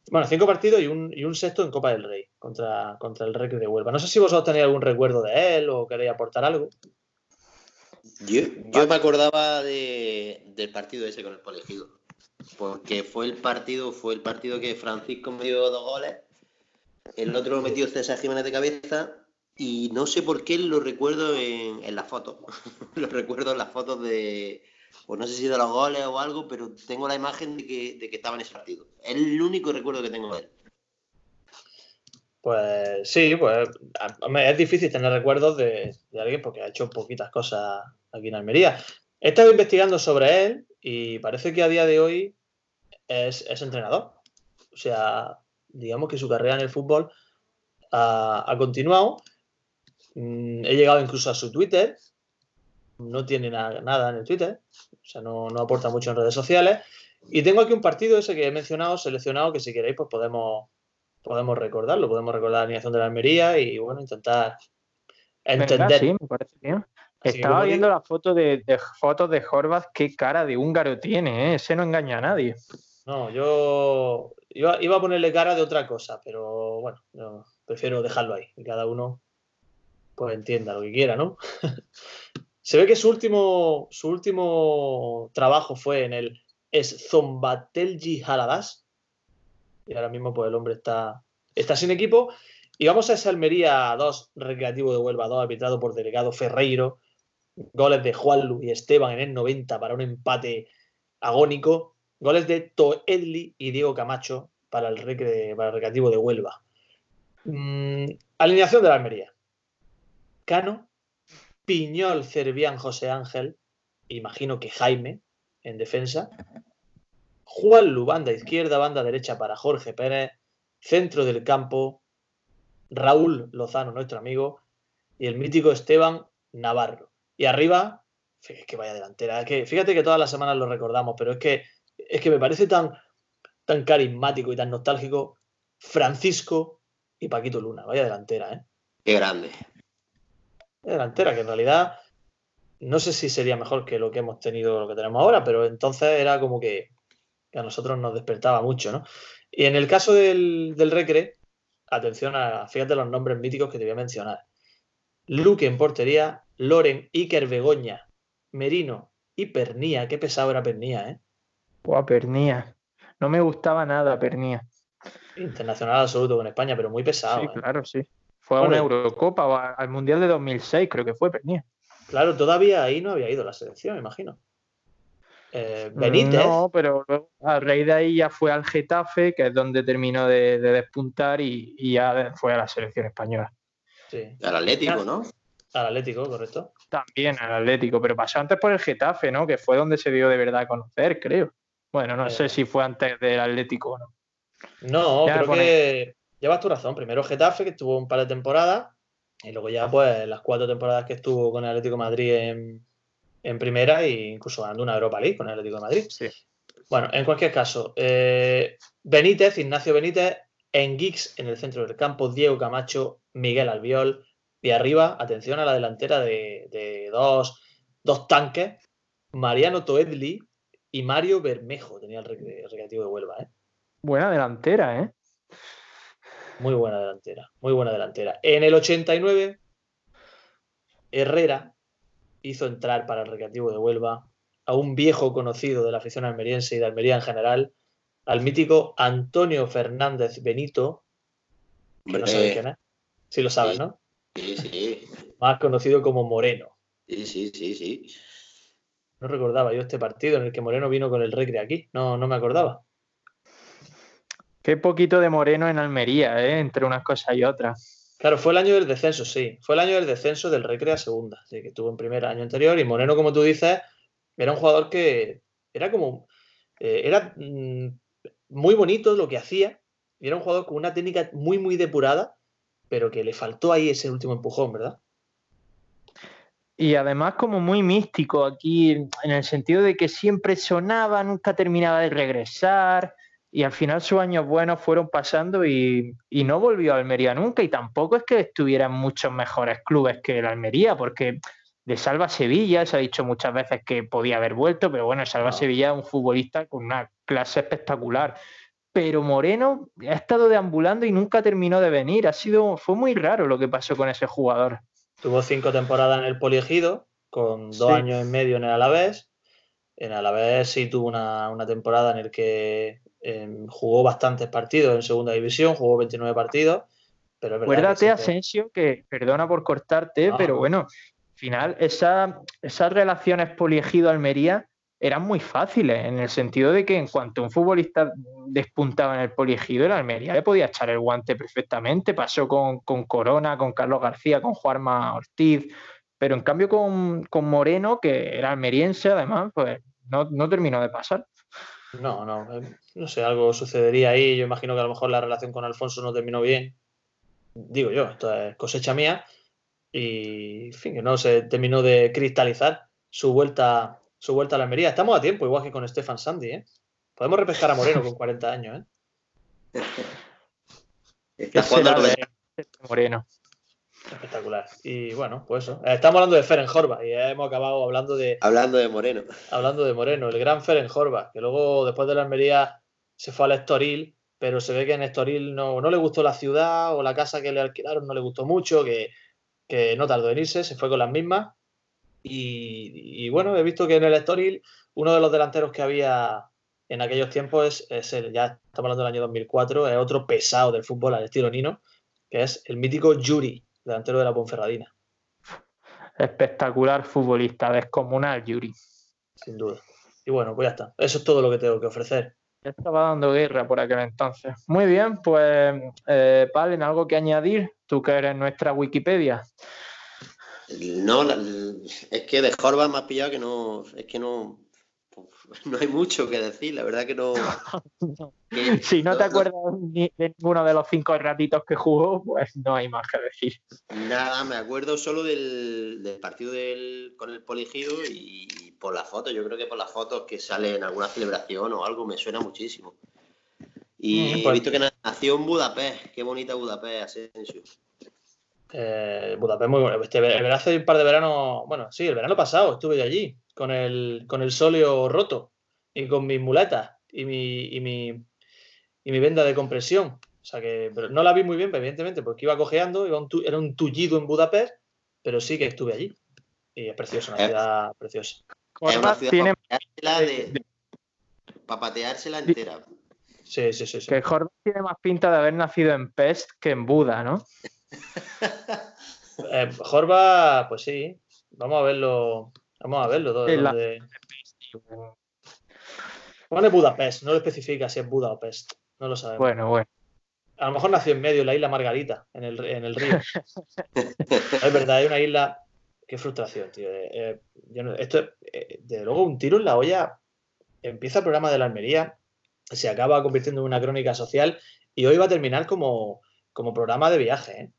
Bueno, cinco partidos y un, sexto en Copa del Rey contra, contra el Recre de Huelva. No sé si vosotros tenéis algún recuerdo de él o queréis aportar algo. Yo, me acordaba del partido ese con el poliegido. Porque fue el partido, fue el partido que Francisco me dio dos goles el otro lo metió César Jiménez de cabeza y no sé por qué lo recuerdo en, en las fotos. lo recuerdo en las fotos de, pues no sé si de los goles o algo, pero tengo la imagen de que, de que estaba en ese partido. Es el único recuerdo que tengo de él. Pues sí, pues es difícil tener recuerdos de, alguien porque ha hecho poquitas cosas aquí en Almería. He estado investigando sobre él y parece que a día de hoy es, es entrenador. O sea, digamos que su carrera en el fútbol ha, continuado. Mm, he llegado incluso a su Twitter. No tiene nada en el Twitter. O sea, no, aporta mucho en redes sociales. Y tengo aquí un partido ese que he mencionado, seleccionado, que si queréis, pues podemos, podemos recordarlo, podemos recordar la alineación de la Almería y bueno, intentar entender. Sí, me parece bien. Así Estaba viendo digo- la foto de, de fotos de Horvath, qué cara de húngaro tiene, ¿eh? ese no engaña a nadie. No, yo iba, a ponerle cara de otra cosa, pero bueno, prefiero dejarlo ahí, que cada uno pues entienda lo que quiera, ¿no? Se ve que su último, su último trabajo fue en el Zombatelji Haladas. Y ahora mismo pues el hombre está, está sin equipo. Y vamos a esa Almería 2, Recreativo de Huelva 2, arbitrado por Delegado Ferreiro. Goles de Juanlu y Esteban en el 90 para un empate agónico. Goles de Toedli y Diego Camacho para el, Recreativo de Huelva. Mm, alineación de la Almería. Cano, Piñol, Cervián, José Ángel, imagino que Jaime en defensa. Juanlu, banda izquierda, banda derecha para Jorge Pérez. Centro del campo, Raúl Lozano, nuestro amigo. Y el mítico Esteban Navarro. Y arriba, es que vaya delantera. Que, fíjate que todas las semanas lo recordamos, pero es que, es que me parece tan, tan carismático y tan nostálgico Francisco y Paquito Luna. Vaya delantera, ¿eh? Qué grande. delantera, que en realidad no sé si sería mejor que lo que hemos tenido, lo que tenemos ahora, pero entonces era como que, que a nosotros nos despertaba mucho, ¿no? Y en el caso del, del Recre, atención a, fíjate los nombres míticos que te voy a mencionar. Luque en portería, Loren, Iker Begoña, Merino y Pernía. Qué pesado era Pernía, ¿eh? Buah, Pernía. No me gustaba nada Pernía. Internacional absoluto con España, pero muy pesado. Sí, ¿eh? claro, sí. Fue a una Eurocopa o a- al Mundial de 2006, creo que fue Pernía. Claro, todavía ahí no había ido la selección, me imagino. Eh, Benítez. No, pero luego a raíz de ahí ya fue al Getafe, que es donde terminó de, de despuntar y, y ya fue a la selección española. Sí, Al Atlético, ¿no? al Atlético, correcto. También al Atlético, pero pasó antes por el Getafe, ¿no? Que fue donde se dio de verdad a conocer, creo. Bueno, no Eh. sé si fue antes del Atlético o no. No, Ya creo que llevas tu razón. Primero Getafe, que estuvo un par de temporadas, y luego ya, pues, las cuatro temporadas que estuvo con el Atlético de Madrid en, en primera e incluso ganando una Europa League con el Atlético de Madrid. Sí. Bueno, en cualquier caso, eh, Benítez, Ignacio Benítez, en Gix en el centro del campo, Diego Camacho, Miguel Albiol, y arriba, atención a la delantera de, de dos, dos tanques, Mariano Toedli y Mario Bermejo, tenía el, recre- el recreativo de Huelva, ¿eh? Buena delantera, ¿eh? Muy buena delantera, muy buena delantera. En el 89, Herrera hizo entrar para el Recreativo de Huelva a un viejo conocido de la afición almeriense y de Almería en general, al mítico Antonio Fernández Benito, que no sabes quién es. Sí lo sabes, sí. ¿no? Sí, sí. Más conocido como Moreno. Sí, sí, sí, sí. No recordaba yo este partido en el que Moreno vino con el Recre aquí. No, no me acordaba. Qué poquito de Moreno en Almería, ¿eh? Entre unas cosas y otras. Claro, fue el año del descenso, sí. Fue el año del descenso del Recre a segunda, sí, que estuvo en primer año anterior. Y Moreno, como tú dices, era un jugador que era como. eh, era mm, muy bonito lo que hacía. Y era un jugador con una técnica muy, muy depurada, pero que le faltó ahí ese último empujón, ¿verdad? Y además como muy místico aquí, en el sentido de que siempre sonaba, nunca terminaba de regresar, y al final sus años buenos fueron pasando y, y no volvió a Almería nunca, y tampoco es que estuviera en muchos mejores clubes que el Almería, porque de Salva Sevilla se ha dicho muchas veces que podía haber vuelto, pero bueno, Salva No. Sevilla es un futbolista con una clase espectacular. Pero Moreno ha estado deambulando y nunca terminó de venir. Ha sido, fue muy raro lo que pasó con ese jugador. Tuvo cinco temporadas en el Poliegido, con dos Sí. años y medio en el Alavés. En el Alavés sí tuvo una, una temporada en la que em, jugó bastantes partidos en segunda división, jugó 29 partidos. Pero Acuérdate, Asensio, que perdona por cortarte, No. pero bueno, al final esa- esas relaciones poliegido-Almería eran muy fáciles, en el sentido de que en cuanto un futbolista despuntaba en el poliegido, el Almería le podía echar el guante perfectamente. Pasó con, con Corona, con Carlos García, con Juanma Ortiz, pero en cambio con, con Moreno, que era almeriense además, pues no, no terminó de pasar. No, no, eh, no sé, algo sucedería ahí. Yo imagino que a lo mejor la relación con Alfonso no terminó bien. Digo yo, esto es cosecha mía. Y, en fin, que no se terminó de cristalizar su vuelta, su vuelta a la Almería. Estamos a tiempo, igual que con Stefan Sandy, ¿eh? Podemos repescar a Moreno con 40 años, ¿eh? Está ¿Qué jugando de Moreno? Espectacular. Y bueno, pues eso. Estamos hablando de Feren Horva y hemos acabado hablando de, Hablando de Moreno. hablando de Moreno, el gran Feren Horva, que luego después de la Almería se fue al Estoril, pero se ve que en Estoril no, no le gustó la ciudad o la casa que le alquilaron no le gustó mucho, que, que no tardó en irse, se fue con las mismas. Y, y bueno, he visto que en el Estoril uno de los delanteros que había en aquellos tiempos es, es el, ya estamos hablando del año 2004, es otro pesado del fútbol al estilo Nino, que es el mítico Yuri, delantero de la Ponferradina, Espectacular futbolista, descomunal, Yuri. sin duda. Y bueno, pues ya está. Eso es todo lo que tengo que ofrecer. Estaba dando guerra por aquel entonces. Muy bien, pues, eh, Palen, ¿algo que añadir? Tú que eres nuestra Wikipedia. No, la- es que de Jorba me has pillado que no. Es que no. No hay mucho que decir, la verdad que no. Si no te acuerdas ni de ninguno de los cinco ratitos que jugó, pues no hay más que decir. Nada, me acuerdo solo del, del partido del, con el Poligido y por las fotos. Yo creo que por las fotos que sale en alguna celebración o algo me suena muchísimo. Y Mm, he pues- visto que na- nació en Budapest. Qué bonita Budapest, Asensio. Eh, Budapest muy bueno. Este, ver- hace un par de veranos, bueno, sí, el verano pasado estuve yo allí con el, con el sóleo roto y con mis muletas y mi, y mi, y mi venda de compresión. O sea que pero no la vi muy bien, evidentemente, porque iba cojeando, iba un tu- era un tullido en Budapest, pero sí que estuve allí. Y es precioso, una Eh. ciudad preciosa. Es una Horvath ciudad tiene para pateársela, de- para pateársela entera. Sí, sí, sí. sí. que Horvath tiene más pinta de haber nacido en Pest que en Buda, ¿no? Eh, Jorba, pues sí. Vamos a verlo. Vamos a verlo. En la- donde- Pone Budapest, no lo especifica si es Buda o Pest. No lo sabemos. Bueno, bueno. A lo mejor nació en medio, en la isla Margarita, en el, en el río. es verdad, hay una isla. Qué frustración, tío. Eh, yo no- esto, eh, desde luego, un tiro en la olla. Empieza el programa de la Almería, se acaba convirtiendo en una crónica social y hoy va a terminar como, como programa de viaje. ¿eh?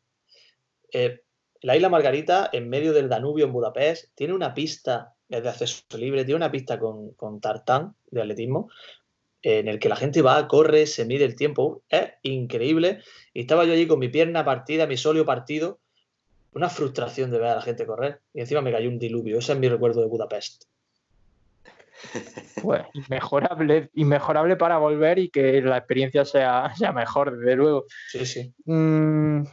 Eh, la isla Margarita, en medio del Danubio en Budapest, tiene una pista de acceso libre, tiene una pista con, con tartán de atletismo en el que la gente va, corre, se mide el tiempo. Es increíble. Y estaba yo allí con mi pierna partida, mi solio partido. Una frustración de ver a la gente correr. Y encima me cayó un diluvio. Ese es mi recuerdo de Budapest. Pues inmejorable, inmejorable para volver y que la experiencia sea, sea mejor, desde luego. Sí, sí. Mm,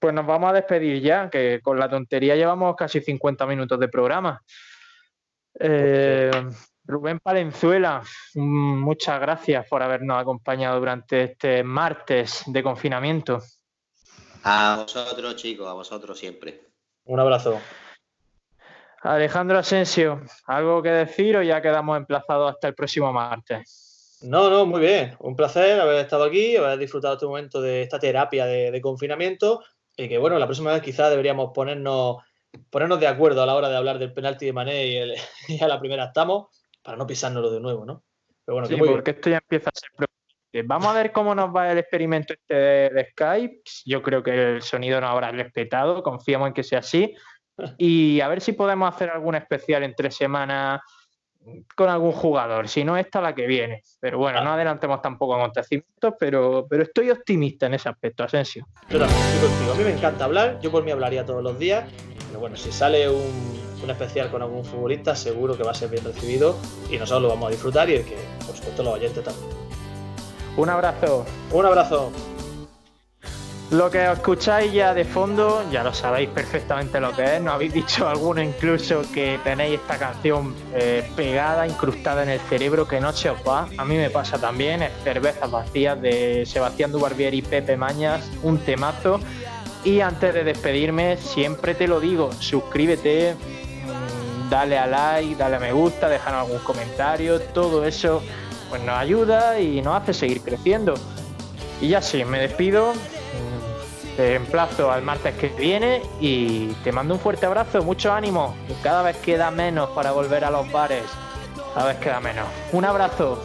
pues nos vamos a despedir ya, que con la tontería llevamos casi 50 minutos de programa. Eh, Rubén Palenzuela, mm, muchas gracias por habernos acompañado durante este martes de confinamiento. A vosotros, chicos, a vosotros siempre. Un abrazo. Alejandro Asensio, ¿algo que decir o ya quedamos emplazados hasta el próximo martes? No, no, muy bien. Un placer haber estado aquí, haber disfrutado este momento de esta terapia de, de confinamiento. Y que bueno, la próxima vez quizás deberíamos ponernos, ponernos de acuerdo a la hora de hablar del penalti de Mané y, el- y a la primera estamos, para no pisárnoslo de nuevo, ¿no? Pero bueno, Sí, porque esto ya empieza a ser preocupante. Vamos a ver cómo nos va el experimento este de, de Skype. Yo creo que el sonido nos habrá respetado, confiamos en que sea así. Y a ver si podemos hacer algún especial entre semanas con algún jugador. Si no, esta la que viene. Pero bueno, no adelantemos tampoco acontecimientos, pero, pero estoy optimista en ese aspecto, Asensio. Yo también estoy contigo. A mí me encanta hablar, yo por mí hablaría todos los días. Pero bueno, si sale un, un especial con algún futbolista, seguro que va a ser bien recibido y nosotros lo vamos a disfrutar y el que, por supuesto, los oyentes también. Un abrazo. Un abrazo. Lo que escucháis ya de fondo, ya lo sabéis perfectamente lo que es. Nos habéis dicho algunos incluso que tenéis esta canción eh, pegada, incrustada en el cerebro, que no se os va. A mí me pasa también, es Cervezas Vacías de Sebastián Dubarbier y Pepe Mañas, un temazo. Y antes de despedirme, siempre te lo digo, suscríbete, mm, dale a like, dale a me gusta, déjanos algún comentario, todo eso pues nos ayuda y nos hace seguir creciendo. Y ya sí, me despido. Te emplazo al martes que viene y te mando un fuerte abrazo, mucho ánimo. Cada vez queda menos para volver a los bares. Cada vez queda menos. Un abrazo.